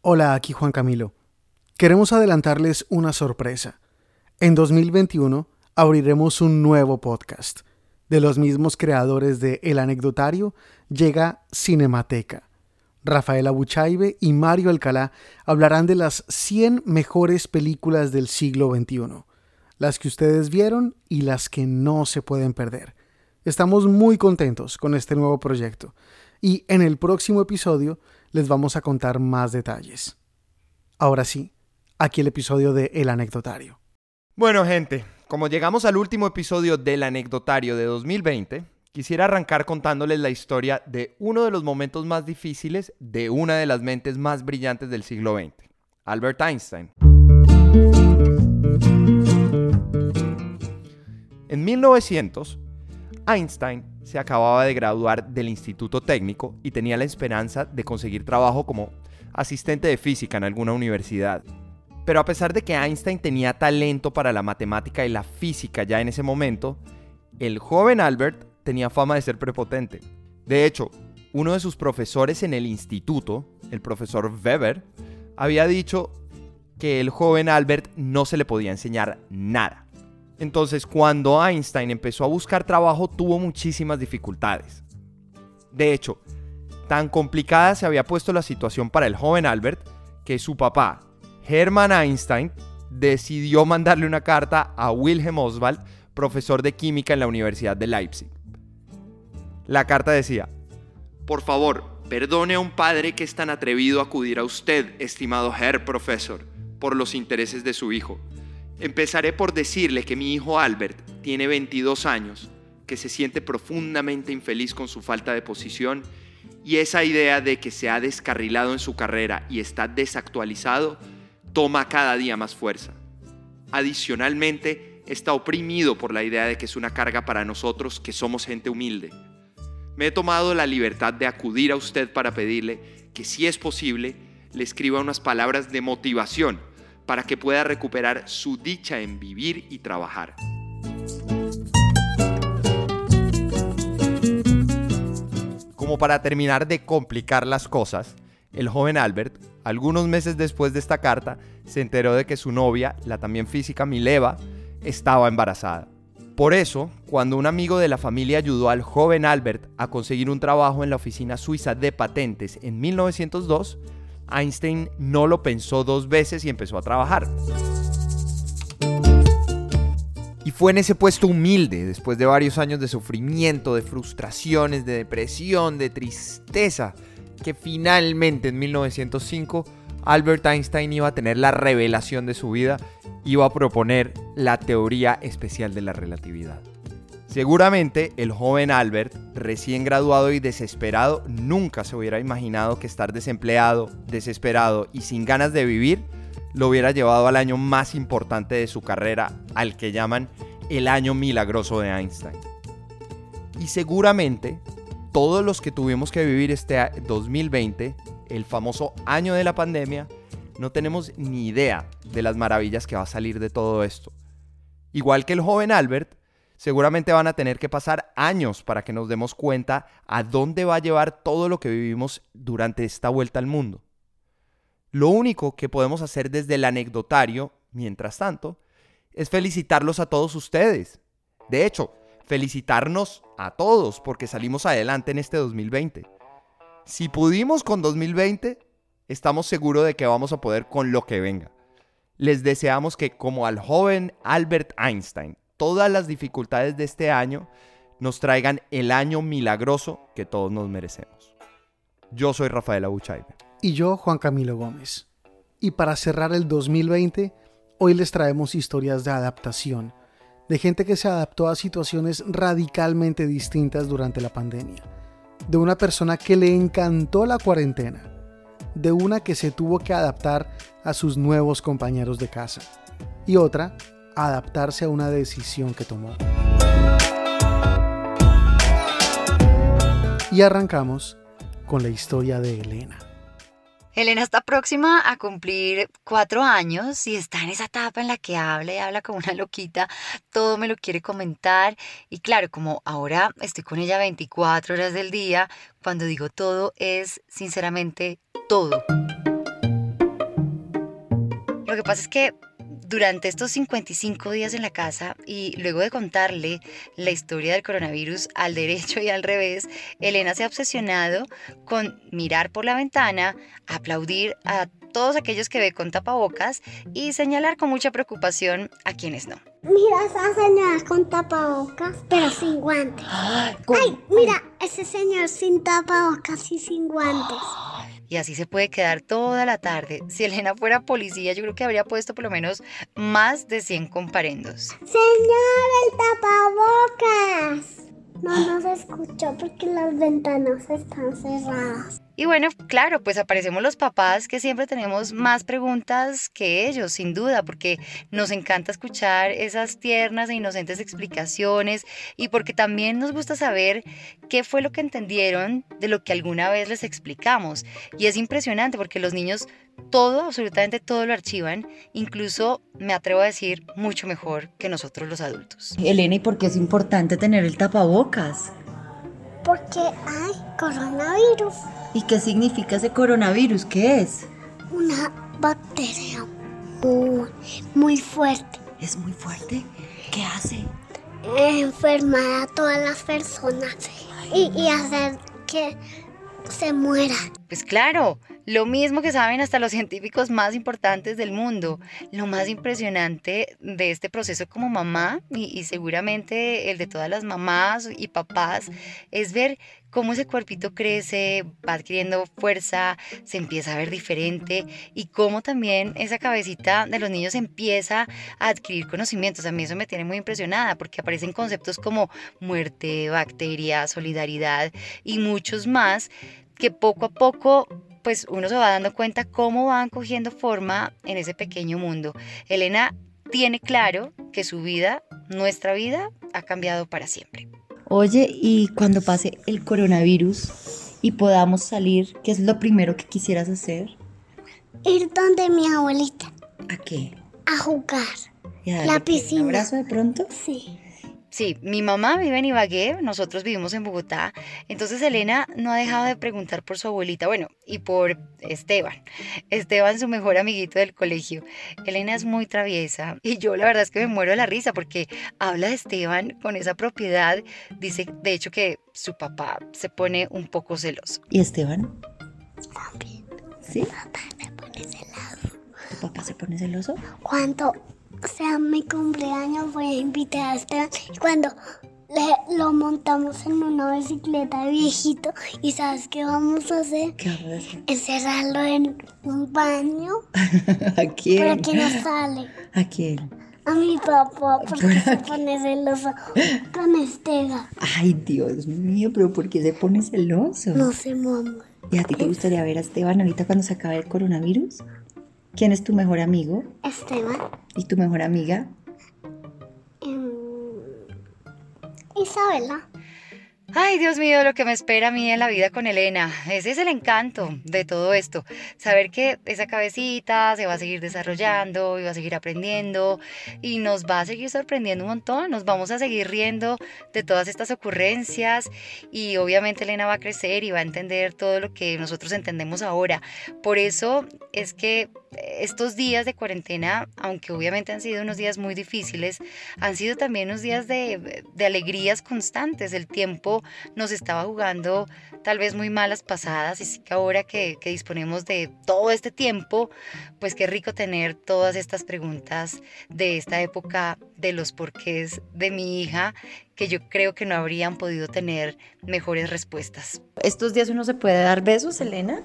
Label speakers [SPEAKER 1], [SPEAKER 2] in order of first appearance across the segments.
[SPEAKER 1] Hola, aquí Juan Camilo. Queremos adelantarles una sorpresa. En 2021 abriremos un nuevo podcast. De los mismos creadores de El Anecdotario llega Cinemateca. Rafael Abuchaibe y Mario Alcalá hablarán de las 100 mejores películas del siglo XXI, las que ustedes vieron y las que no se pueden perder. Estamos muy contentos con este nuevo proyecto y en el próximo episodio les vamos a contar más detalles. Ahora sí, aquí el episodio de El Anecdotario.
[SPEAKER 2] Bueno, gente, como llegamos al último episodio del Anecdotario de 2020, quisiera arrancar contándoles la historia de uno de los momentos más difíciles de una de las mentes más brillantes del siglo XX, Albert Einstein. En 1900, Einstein se acababa de graduar del Instituto Técnico y tenía la esperanza de conseguir trabajo como asistente de física en alguna universidad. Pero a pesar de que Einstein tenía talento para la matemática y la física ya en ese momento, el joven Albert tenía fama de ser prepotente. De hecho, uno de sus profesores en el instituto, el profesor Weber, había dicho que el joven Albert no se le podía enseñar nada. Entonces, cuando Einstein empezó a buscar trabajo, tuvo muchísimas dificultades. De hecho, tan complicada se había puesto la situación para el joven Albert que su papá, Hermann Einstein, decidió mandarle una carta a Wilhelm Oswald, profesor de química en la Universidad de Leipzig. La carta decía, Por favor, perdone a un padre que es tan atrevido a acudir a usted, estimado Herr Profesor, por los intereses de su hijo. Empezaré por decirle que mi hijo Albert tiene 22 años, que se siente profundamente infeliz con su falta de posición y esa idea de que se ha descarrilado en su carrera y está desactualizado toma cada día más fuerza. Adicionalmente, está oprimido por la idea de que es una carga para nosotros que somos gente humilde. Me he tomado la libertad de acudir a usted para pedirle que si es posible, le escriba unas palabras de motivación para que pueda recuperar su dicha en vivir y trabajar. Como para terminar de complicar las cosas, el joven Albert, algunos meses después de esta carta, se enteró de que su novia, la también física Mileva, estaba embarazada. Por eso, cuando un amigo de la familia ayudó al joven Albert a conseguir un trabajo en la oficina suiza de patentes en 1902, Einstein no lo pensó dos veces y empezó a trabajar. Y fue en ese puesto humilde, después de varios años de sufrimiento, de frustraciones, de depresión, de tristeza, que finalmente en 1905 Albert Einstein iba a tener la revelación de su vida, iba a proponer la teoría especial de la relatividad. Seguramente el joven Albert, recién graduado y desesperado, nunca se hubiera imaginado que estar desempleado, desesperado y sin ganas de vivir lo hubiera llevado al año más importante de su carrera, al que llaman el año milagroso de Einstein. Y seguramente todos los que tuvimos que vivir este 2020, el famoso año de la pandemia, no tenemos ni idea de las maravillas que va a salir de todo esto. Igual que el joven Albert, seguramente van a tener que pasar años para que nos demos cuenta a dónde va a llevar todo lo que vivimos durante esta vuelta al mundo. Lo único que podemos hacer desde el anecdotario, mientras tanto, es felicitarlos a todos ustedes. De hecho, felicitarnos a todos porque salimos adelante en este 2020. Si pudimos con 2020, estamos seguros de que vamos a poder con lo que venga. Les deseamos que como al joven Albert Einstein, todas las dificultades de este año nos traigan el año milagroso que todos nos merecemos. Yo soy Rafael Abuchaibe.
[SPEAKER 1] Y yo, Juan Camilo Gómez. Y para cerrar el 2020, hoy les traemos historias de adaptación, de gente que se adaptó a situaciones radicalmente distintas durante la pandemia, de una persona que le encantó la cuarentena, de una que se tuvo que adaptar a sus nuevos compañeros de casa, y otra adaptarse a una decisión que tomó. Y arrancamos con la historia de Elena.
[SPEAKER 3] Elena está próxima a cumplir cuatro años y está en esa etapa en la que habla y habla como una loquita, todo me lo quiere comentar y claro, como ahora estoy con ella 24 horas del día, cuando digo todo es sinceramente todo. Lo que pasa es que durante estos 55 días en la casa y luego de contarle la historia del coronavirus al derecho y al revés, Elena se ha obsesionado con mirar por la ventana, aplaudir a todos aquellos que ve con tapabocas y señalar con mucha preocupación a quienes no.
[SPEAKER 4] Mira esa señora con tapabocas, pero sin guantes. Ay, mira ese señor sin tapabocas y sin guantes.
[SPEAKER 3] Y así se puede quedar toda la tarde. Si Elena fuera policía, yo creo que habría puesto por lo menos más de 100 comparendos.
[SPEAKER 4] Señor, el tapabocas. No nos escuchó porque las ventanas están cerradas.
[SPEAKER 3] Y bueno, claro, pues aparecemos los papás que siempre tenemos más preguntas que ellos, sin duda, porque nos encanta escuchar esas tiernas e inocentes explicaciones y porque también nos gusta saber qué fue lo que entendieron de lo que alguna vez les explicamos. Y es impresionante porque los niños todo, absolutamente todo lo archivan, incluso me atrevo a decir mucho mejor que nosotros los adultos.
[SPEAKER 5] Elena, ¿y por qué es importante tener el tapabocas?
[SPEAKER 4] Porque hay coronavirus.
[SPEAKER 5] ¿Y qué significa ese coronavirus? ¿Qué es?
[SPEAKER 4] Una bacteria muy, fuerte.
[SPEAKER 5] ¿Es muy fuerte? ¿Qué hace?
[SPEAKER 4] Enfermar a todas las personas y, y hacer que se mueran.
[SPEAKER 3] Pues claro, lo mismo que saben hasta los científicos más importantes del mundo. Lo más impresionante de este proceso como mamá y, seguramente el de todas las mamás y papás es ver cómo ese cuerpito crece, va adquiriendo fuerza, se empieza a ver diferente y cómo también esa cabecita de los niños empieza a adquirir conocimientos. A mí eso me tiene muy impresionada porque aparecen conceptos como muerte, bacteria, solidaridad y muchos más que poco a poco pues uno se va dando cuenta cómo van cogiendo forma en ese pequeño mundo. Elena tiene claro que su vida, nuestra vida, ha cambiado para siempre.
[SPEAKER 5] Oye, y cuando pase el coronavirus y podamos salir, ¿qué es lo primero que quisieras hacer?
[SPEAKER 4] Ir donde mi abuelita.
[SPEAKER 5] ¿A qué?
[SPEAKER 4] A jugar. la piscina.
[SPEAKER 5] ¿Un abrazo de pronto?
[SPEAKER 4] Sí.
[SPEAKER 3] Sí, mi mamá vive en Ibagué, nosotros vivimos en Bogotá, entonces Elena no ha dejado de preguntar por su abuelita, bueno, y por Esteban. Esteban, su mejor amiguito del colegio. Elena es muy traviesa y yo la verdad es que me muero de la risa porque habla de Esteban con esa propiedad, dice de hecho que su papá se pone un poco celoso.
[SPEAKER 5] ¿Y Esteban?
[SPEAKER 4] También.
[SPEAKER 5] ¿Sí?
[SPEAKER 4] Papá se pone celoso.
[SPEAKER 5] ¿Tu papá se pone celoso?
[SPEAKER 4] ¿Cuánto? O sea, mi cumpleaños voy a invitar a Esteban y cuando le, lo montamos en una bicicleta de viejito y ¿sabes qué vamos a hacer?
[SPEAKER 5] ¿Qué vamos a hacer?
[SPEAKER 4] Encerrarlo en un baño.
[SPEAKER 5] ¿A quién?
[SPEAKER 4] Para que no sale.
[SPEAKER 5] ¿A quién?
[SPEAKER 4] A mi papá, porque se pone celoso con Esteban.
[SPEAKER 5] Ay, Dios mío, pero ¿por qué se pone celoso?
[SPEAKER 4] No sé, mamá.
[SPEAKER 5] ¿Y a ti te gustaría ver a Esteban ahorita cuando se acabe el coronavirus? ¿Quién es tu mejor amigo?
[SPEAKER 4] Esteban.
[SPEAKER 5] ¿Y tu mejor amiga?
[SPEAKER 4] Em, Isabela.
[SPEAKER 3] Ay, Dios mío, lo que me espera a mí en la vida con Elena. Ese es el encanto de todo esto. Saber que esa cabecita se va a seguir desarrollando y va a seguir aprendiendo y nos va a seguir sorprendiendo un montón. Nos vamos a seguir riendo de todas estas ocurrencias y obviamente Elena va a crecer y va a entender todo lo que nosotros entendemos ahora. Por eso es que estos días de cuarentena, aunque obviamente han sido unos días muy difíciles, han sido también unos días de, de alegrías constantes. El tiempo nos estaba jugando tal vez muy malas pasadas y que ahora que, que disponemos de todo este tiempo, pues qué rico tener todas estas preguntas de esta época de los porqués de mi hija que yo creo que no habrían podido tener mejores respuestas.
[SPEAKER 5] ¿Estos días uno se puede dar besos, Elena?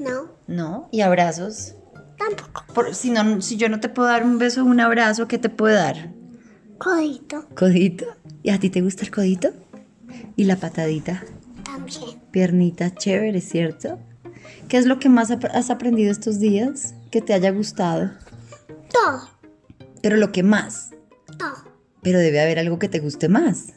[SPEAKER 4] No.
[SPEAKER 5] ¿No? ¿Y abrazos?
[SPEAKER 4] Tampoco.
[SPEAKER 5] Por, si, no, si yo no te puedo dar un beso o un abrazo, ¿qué te puedo dar?
[SPEAKER 4] Codito.
[SPEAKER 5] ¿Codito? ¿Y a ti te gusta el codito? ¿Y la patadita?
[SPEAKER 4] También.
[SPEAKER 5] Piernita chévere, ¿cierto? ¿Qué es lo que más has aprendido estos días que te haya gustado?
[SPEAKER 4] Todo.
[SPEAKER 5] Pero lo que más.
[SPEAKER 4] Todo.
[SPEAKER 5] Pero debe haber algo que te guste más.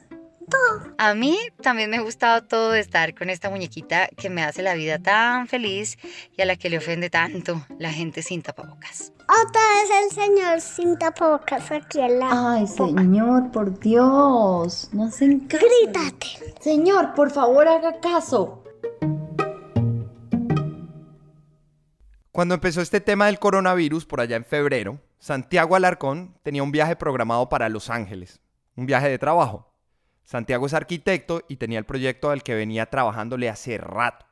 [SPEAKER 3] A mí también me ha gustado todo de estar con esta muñequita que me hace la vida tan feliz y a la que le ofende tanto la gente sin tapabocas.
[SPEAKER 4] Otra vez el señor sin tapabocas aquí al lado.
[SPEAKER 5] Ay, señor, por Dios. No hacen caso.
[SPEAKER 4] Grítate.
[SPEAKER 5] Señor, por favor, haga caso.
[SPEAKER 2] Cuando empezó este tema del coronavirus por allá en febrero, Santiago Alarcón tenía un viaje programado para Los Ángeles, un viaje de trabajo. Santiago es arquitecto y tenía el proyecto al que venía trabajándole hace rato.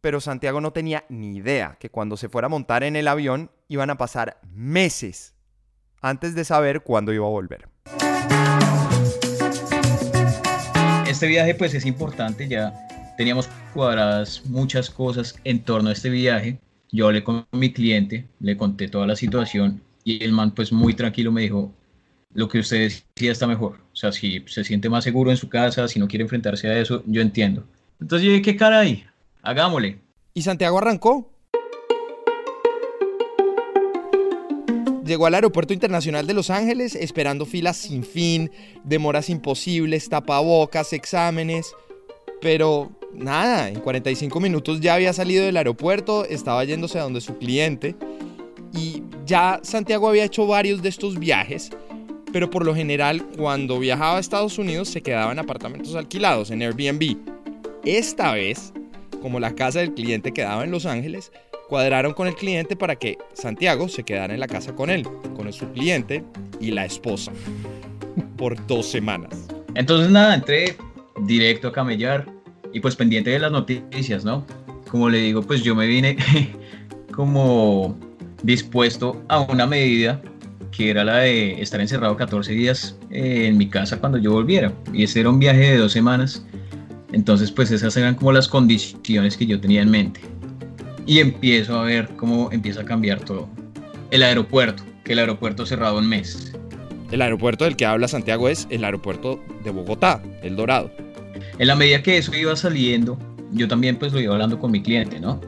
[SPEAKER 2] Pero Santiago no tenía ni idea que cuando se fuera a montar en el avión iban a pasar meses antes de saber cuándo iba a volver.
[SPEAKER 6] Este viaje pues es importante, ya teníamos cuadradas muchas cosas en torno a este viaje. Yo hablé con mi cliente, le conté toda la situación y el man pues muy tranquilo me dijo, lo que usted decía está mejor. Sea, si se siente más seguro en su casa, si no quiere enfrentarse a eso, yo entiendo. Entonces yo ¿qué cara hay? Hagámosle.
[SPEAKER 2] Y Santiago arrancó. Llegó al Aeropuerto Internacional de Los Ángeles esperando filas sin fin, demoras imposibles, tapabocas, exámenes. Pero nada, en 45 minutos ya había salido del aeropuerto, estaba yéndose a donde su cliente. Y ya Santiago había hecho varios de estos viajes, pero por lo general cuando viajaba a Estados Unidos se quedaba en apartamentos alquilados, en Airbnb. Esta vez, como la casa del cliente quedaba en Los Ángeles, cuadraron con el cliente para que Santiago se quedara en la casa con él, con su cliente y la esposa, por dos semanas.
[SPEAKER 6] Entonces nada, entré directo a camellar y pues pendiente de las noticias, ¿no? Como le digo, pues yo me vine como dispuesto a una medida que era la de estar encerrado 14 días en mi casa cuando yo volviera. Y ese era un viaje de dos semanas. Entonces, pues esas eran como las condiciones que yo tenía en mente. Y empiezo a ver cómo empieza a cambiar todo. El aeropuerto, que el aeropuerto cerrado un mes.
[SPEAKER 2] El aeropuerto del que habla Santiago es el aeropuerto de Bogotá, El Dorado.
[SPEAKER 6] En la medida que eso iba saliendo, yo también pues lo iba hablando con mi cliente, ¿no?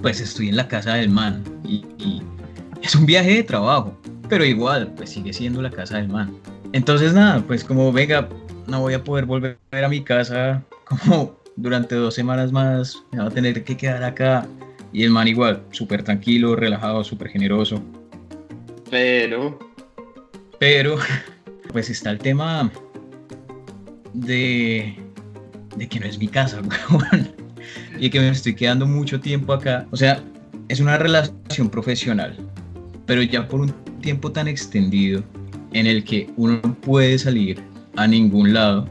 [SPEAKER 6] Pues estoy en la casa del man y, y es un viaje de trabajo, pero igual, pues sigue siendo la casa del man. Entonces nada, pues como venga, no voy a poder volver a mi casa como durante dos semanas más, me va a tener que quedar acá. Y el man igual, súper tranquilo, relajado, súper generoso.
[SPEAKER 7] Pero...
[SPEAKER 6] Pero, pues está el tema de, de que no es mi casa, weón. Y que me estoy quedando mucho tiempo acá. O sea, es una relación profesional, pero ya por un tiempo tan extendido en el que uno no puede salir a ningún lado,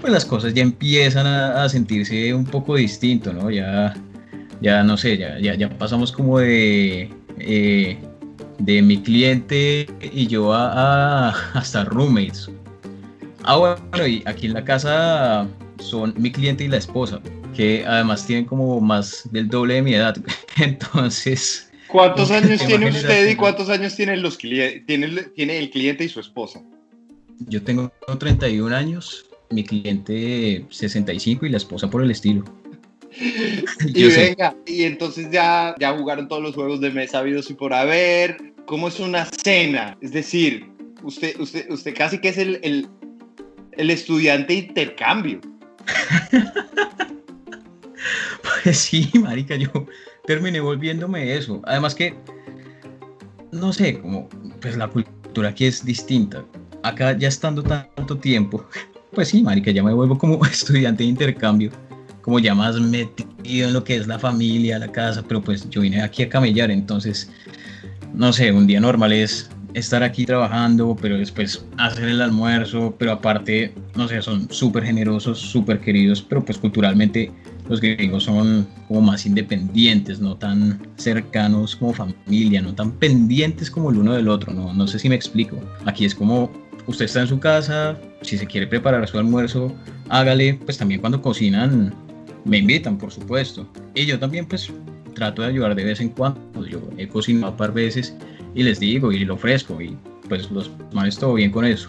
[SPEAKER 6] pues las cosas ya empiezan a, sentirse un poco distinto, ¿no? Ya, ya no sé, ya, ya, ya pasamos como de, eh, de mi cliente y yo a, a hasta roommates. Ah, bueno, y aquí en la casa son mi cliente y la esposa, que además tienen como más del doble de mi edad. Entonces,
[SPEAKER 7] ¿Cuántos años
[SPEAKER 6] ¿Te
[SPEAKER 7] tiene usted y cuántos años tienen los? Tiene, tiene el cliente y su esposa.
[SPEAKER 6] yo tengo 31 años, mi cliente 65 y la esposa por el estilo.
[SPEAKER 7] Y
[SPEAKER 6] sé.
[SPEAKER 7] venga, y entonces ya, ya jugaron todos los juegos de mesa habidos y por haber. ¿Cómo es una cena? Es decir, usted, usted, usted casi que es el, el, el estudiante intercambio.
[SPEAKER 6] Pues sí, marica, yo terminé volviéndome eso. Además que, no sé, como, pues la cultura aquí es distinta. Acá ya estando tanto tiempo, pues sí, marica, ya me vuelvo como estudiante de intercambio, como ya más metido en lo que es la familia, la casa, pero pues yo vine aquí a camellar, entonces, no sé, un día normal es estar aquí trabajando, pero después hacer el almuerzo, pero aparte, no sé, son súper generosos, súper queridos, pero pues culturalmente los gringos son como más independientes, no tan cercanos como familia, no tan pendientes como el uno del otro, no, no sé si me explico. Aquí es como usted está en su casa, si se quiere preparar su almuerzo, hágale, pues también cuando cocinan me invitan, por supuesto. Y yo también pues trato de ayudar de vez en cuando, yo he cocinado un par veces y les digo y lo ofrezco y pues los manes todo bien con eso.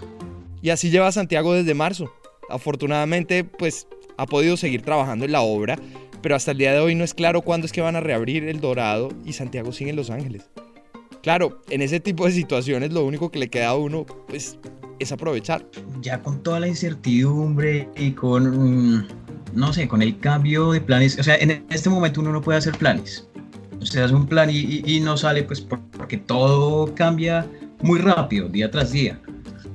[SPEAKER 2] Y así lleva Santiago desde marzo. Afortunadamente, pues ha podido seguir trabajando en la obra, pero hasta el día de hoy no es claro cuándo es que van a reabrir El Dorado y Santiago sigue en Los Ángeles. Claro, en ese tipo de situaciones lo único que le queda a uno, pues, es aprovechar.
[SPEAKER 6] ya con toda la incertidumbre y con, mm, no sé, con el cambio de planes, o sea, en este momento uno no puede hacer planes. Usted hace un plan y, y- y no sale pues por- porque todo cambia muy rápido, día tras día.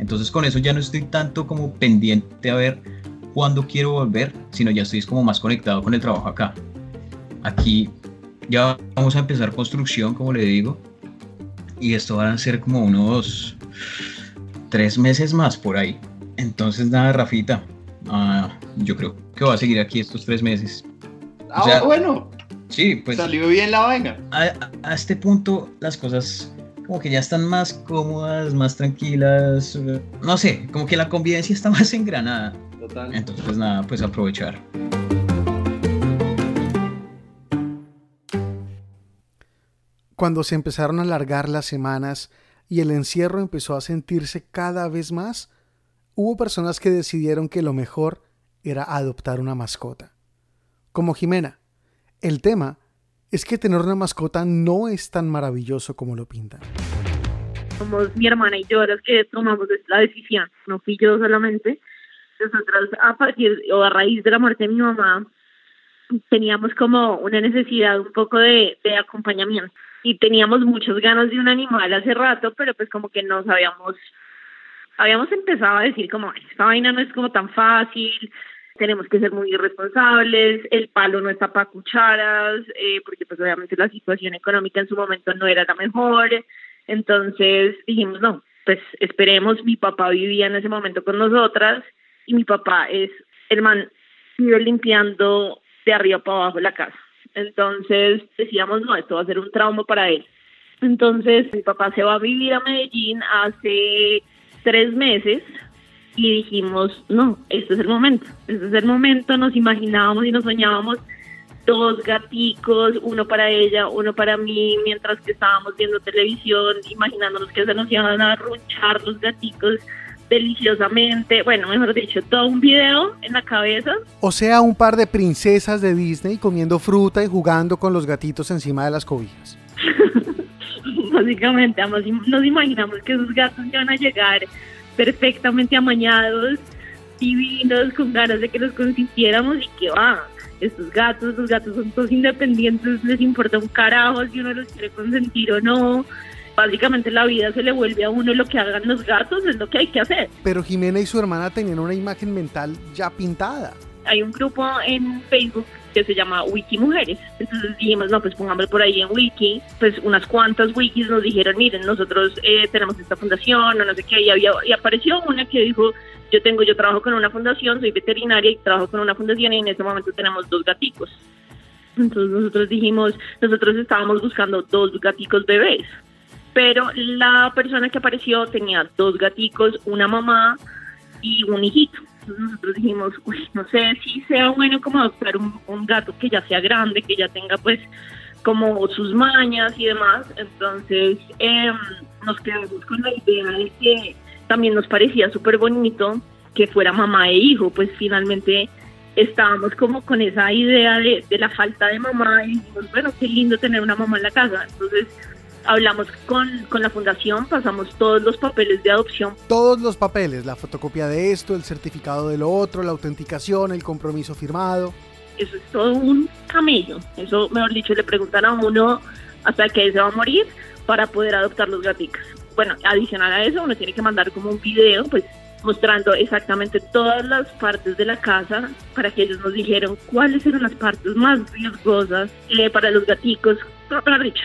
[SPEAKER 6] Entonces con eso ya no estoy tanto como pendiente a ver cuándo quiero volver, sino ya estoy como más conectado con el trabajo acá. Aquí ya vamos a empezar construcción, como le digo, y esto van a ser como unos tres meses más por ahí. Entonces, nada, Rafita, ah, yo creo que va a seguir aquí estos tres meses.
[SPEAKER 7] Ah,
[SPEAKER 6] O sea,
[SPEAKER 7] bueno,
[SPEAKER 6] Sí, pues
[SPEAKER 7] salió bien la vaina.
[SPEAKER 6] a, a este punto las cosas como que ya están más cómodas, más tranquilas, no sé, como que la convivencia está más engranada.
[SPEAKER 7] Total.
[SPEAKER 6] Entonces, pues nada, pues aprovechar.
[SPEAKER 1] Cuando se empezaron a alargar las semanas y el encierro empezó a sentirse cada vez más, hubo personas que decidieron que lo mejor era adoptar una mascota. Como Jimena. El tema es que tener una mascota no es tan maravilloso como lo pintan.
[SPEAKER 8] somos mi hermana y yo las que tomamos la decisión, no fui yo solamente. Nosotros a partir o a raíz de la muerte de mi mamá teníamos como una necesidad un poco de, de acompañamiento y teníamos muchas ganas de un animal hace rato, pero pues como que no sabíamos, habíamos empezado a decir como esta vaina no es como tan fácil, tenemos que ser muy irresponsables, el palo no está para cucharas, eh, porque pues obviamente la situación económica en su momento no era la mejor, entonces dijimos, no, pues esperemos, mi papá vivía en ese momento con nosotras y mi papá es, el man vive limpiando de arriba para abajo la casa. Entonces decíamos, no, esto va a ser un trauma para él. Entonces mi papá se va a vivir a Medellín hace tres meses y dijimos, no, este es el momento, este es el momento, nos imaginábamos y nos soñábamos dos gaticos, uno para ella, uno para mí, mientras que estábamos viendo televisión, imaginándonos que se nos iban a arrunchar los gaticos deliciosamente, bueno, mejor dicho, todo un video en la cabeza.
[SPEAKER 1] O sea, un par de princesas de Disney comiendo fruta y jugando con los gatitos encima de las cobijas.
[SPEAKER 8] Básicamente, nos imaginamos que esos gatos iban a llegar perfectamente amañados, divinos, con ganas de que los consintiéramos y que va. Estos gatos, los gatos son todos independientes, les importa un carajo si uno los quiere consentir o no. Básicamente la vida se le vuelve a uno lo que hagan los gatos, es lo que hay que hacer.
[SPEAKER 1] Pero Jimena y su hermana tenían una imagen mental ya pintada.
[SPEAKER 8] Hay un grupo en Facebook que se llama Wiki Mujeres. Entonces dijimos, no, pues pongámoslo por ahí en Wiki. Pues unas cuantas wikis nos dijeron, miren, nosotros eh, tenemos esta fundación, o no sé qué, y, había, y apareció una que dijo, yo tengo, yo trabajo con una fundación, soy veterinaria y trabajo con una fundación y en este momento tenemos dos gaticos. Entonces nosotros dijimos, nosotros estábamos buscando dos gaticos bebés, pero la persona que apareció tenía dos gaticos, una mamá y un hijito. Nosotros dijimos, uy, no sé si sea bueno como adoptar un, gato que ya sea grande, que ya tenga pues como sus mañas y demás. Entonces eh, nos quedamos con la idea de que también nos parecía súper bonito que fuera mamá e hijo, pues finalmente estábamos como con esa idea de, de, la falta de mamá y dijimos, bueno, qué lindo tener una mamá en la casa. Entonces hablamos con, con la fundación, pasamos todos los papeles de adopción.
[SPEAKER 1] Todos los papeles, la fotocopia de esto, el certificado de lo otro, la autenticación, el compromiso firmado.
[SPEAKER 8] Eso es todo un camello. Eso, mejor dicho, le preguntan a uno hasta que se va a morir para poder adoptar los gaticos. Bueno, adicional a eso, uno tiene que mandar como un video, pues mostrando exactamente todas las partes de la casa para que ellos nos dijeran cuáles eran las partes más riesgosas eh, para los gaticos, para dicho,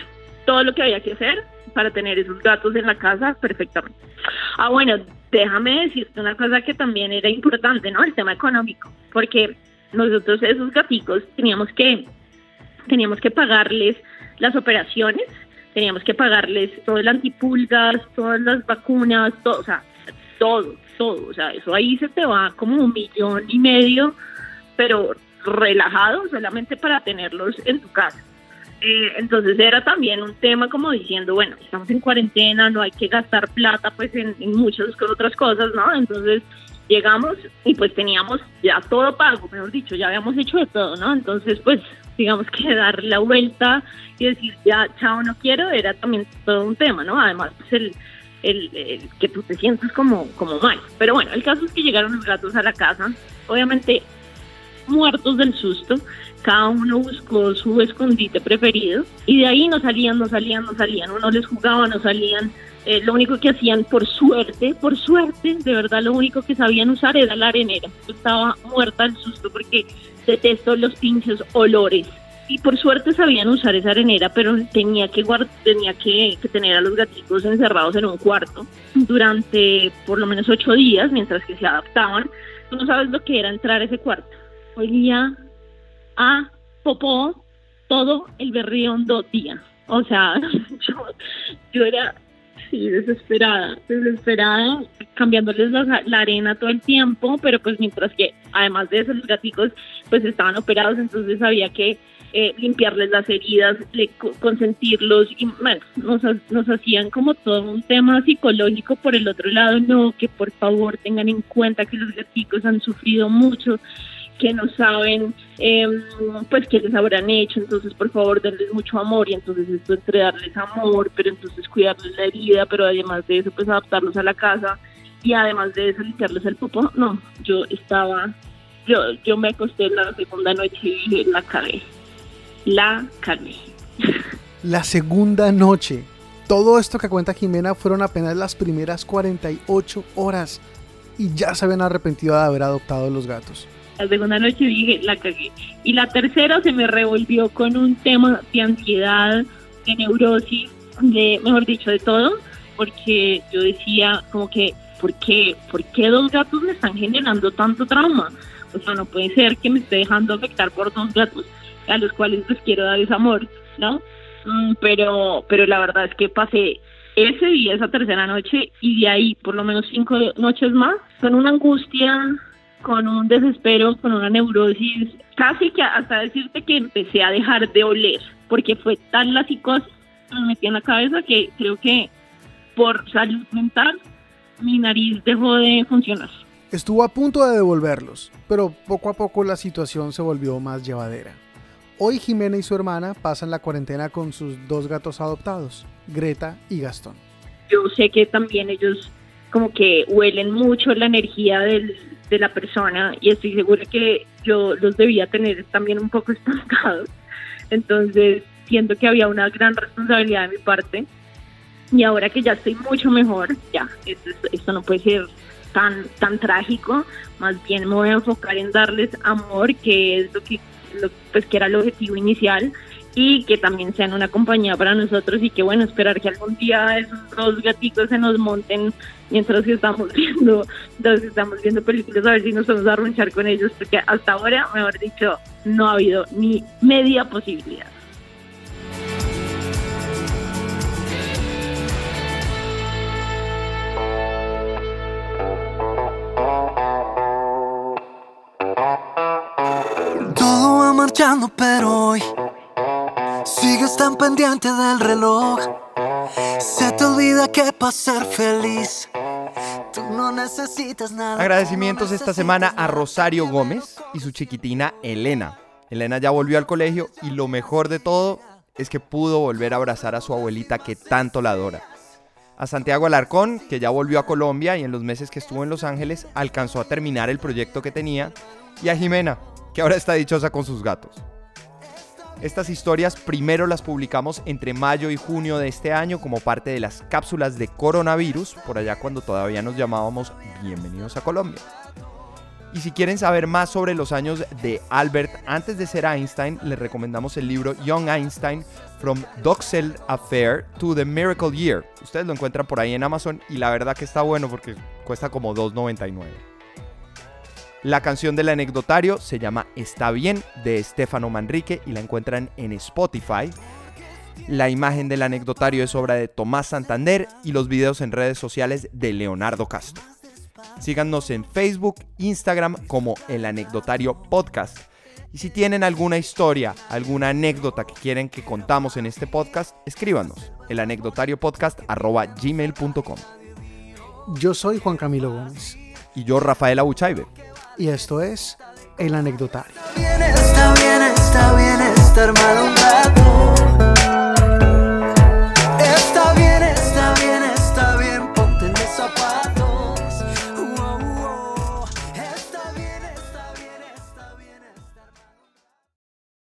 [SPEAKER 8] todo lo que había que hacer para tener esos gatos en la casa perfectamente. Ah, bueno, déjame decirte una cosa que también era importante, ¿no? El tema económico, porque nosotros esos gaticos teníamos que teníamos que pagarles las operaciones, teníamos que pagarles todo el antipulgas, todas las vacunas, todo, o sea, todo, todo, o sea, eso ahí se te va como un millón y medio, pero relajado solamente para tenerlos en tu casa. Eh, entonces era también un tema como diciendo, bueno, estamos en cuarentena, no hay que gastar plata pues en, muchas otras cosas, ¿no? Entonces llegamos y pues teníamos ya todo pago, mejor dicho, ya habíamos hecho de todo, ¿no? Entonces pues digamos que dar la vuelta y decir ya, chao, no quiero, era también todo un tema, ¿no? Además pues el, el, el que tú te sientes como, como mal. Pero bueno, el caso es que llegaron los gatos a la casa, obviamente muertos del susto, cada uno buscó su escondite preferido y de ahí no salían, no salían, no salían, uno les jugaba, no salían, eh, lo único que hacían por suerte, por suerte, de verdad lo único que sabían usar era la arenera, yo estaba muerta del susto porque detesto los pinches olores y por suerte sabían usar esa arenera, pero tenía que tenía que, tener a los gatitos encerrados en un cuarto durante por lo menos ocho días mientras que se adaptaban. Tú no sabes lo que era entrar a ese cuarto. Olía a popó todo el berriondo día. O sea, yo, yo era sí, desesperada, desesperada, cambiándoles la, arena todo el tiempo, pero pues mientras que además de eso los gaticos pues estaban operados, entonces había que eh, limpiarles las heridas, consentirlos y bueno, nos, nos hacían como todo un tema psicológico por el otro lado, no, que por favor tengan en cuenta que los gaticos han sufrido mucho, que no saben em, pues qué les habrán hecho, entonces por favor denles mucho amor y entonces esto entre darles amor, pero entonces cuidarles la herida, pero además de eso pues adaptarlos a la casa y además de eso limpiarles el popo, no, yo estaba, yo, yo me acosté la segunda noche y dije, la cagué la carne.
[SPEAKER 1] La segunda noche. Todo esto que cuenta Jimena fueron apenas las primeras 48 horas y ya se habían arrepentido de haber adoptado los gatos.
[SPEAKER 8] La segunda noche dije, la cagué. Y la tercera se me revolvió con un tema de ansiedad, de neurosis, de, mejor dicho, de todo, porque yo decía como que, ¿por qué, ¿por qué dos gatos me están generando tanto trauma? O sea, no puede ser que me esté dejando afectar por dos gatos a los cuales les quiero dar ese amor, ¿no? Mm, pero, pero la verdad es que pasé ese día, esa tercera noche, y de ahí por lo menos cinco noches más, con una angustia, con un desespero, con una neurosis, casi que hasta decirte que empecé a dejar de oler, porque fue tan la psicosis que me metí en la cabeza que creo que por salud mental mi nariz dejó de funcionar.
[SPEAKER 1] Estuvo a punto de devolverlos, pero poco a poco la situación se volvió más llevadera. Hoy Jimena y su hermana pasan la cuarentena con sus dos gatos adoptados, Greta y Gastón.
[SPEAKER 8] Yo sé que también ellos como que huelen mucho la energía de la persona y estoy segura que yo los debía tener también un poco estancados. Entonces siento que había una gran responsabilidad de mi parte. Y ahora que ya estoy mucho mejor, ya, esto, esto no puede ser tan, tan trágico, más bien me voy a enfocar en darles amor, que es lo que pues que era el objetivo inicial y que también sean una compañía para nosotros y que bueno, esperar que algún día esos dos gatitos se nos monten mientras que estamos viendo, entonces estamos viendo películas a ver si nos vamos a arrunchar con ellos, porque hasta ahora, mejor dicho, no ha habido ni media posibilidad.
[SPEAKER 9] marchando, pero hoy sigues tan pendiente del reloj. Se te olvida que para ser feliz tú no necesitas nada.
[SPEAKER 2] Agradecimientos esta semana a Rosario Gómez y su chiquitina Elena. Elena ya volvió al colegio y lo mejor de todo es que pudo volver a abrazar a su abuelita que tanto la adora. A Santiago Alarcón, que ya volvió a Colombia y en los meses que estuvo en Los Ángeles alcanzó a terminar el proyecto que tenía. Y a Jimena, que ahora está dichosa con sus gatos. Estas historias primero las publicamos entre mayo y junio de este año como parte de las cápsulas de coronavirus, por allá cuando todavía nos llamábamos Bienvenidos a Colombia. Y si quieren saber más sobre los años de Albert antes de ser Einstein, les recomendamos el libro Young Einstein From Doxel Affair to the Miracle Year. Ustedes lo encuentran por ahí en Amazon y la verdad que está bueno porque cuesta como $2.99. La canción del anecdotario se llama Está bien de Estefano Manrique y la encuentran en Spotify. La imagen del anecdotario es obra de Tomás Santander y los videos en redes sociales de Leonardo Castro. Síganos en Facebook, Instagram como El Anecdotario Podcast. Y si tienen alguna historia, alguna anécdota que quieren que contamos en este podcast, escríbanos el anecdotariopodcast.gmail.com
[SPEAKER 1] Yo soy Juan Camilo Gómez.
[SPEAKER 2] Y yo Rafael Abuchaibe
[SPEAKER 1] y esto es El Anecdotario.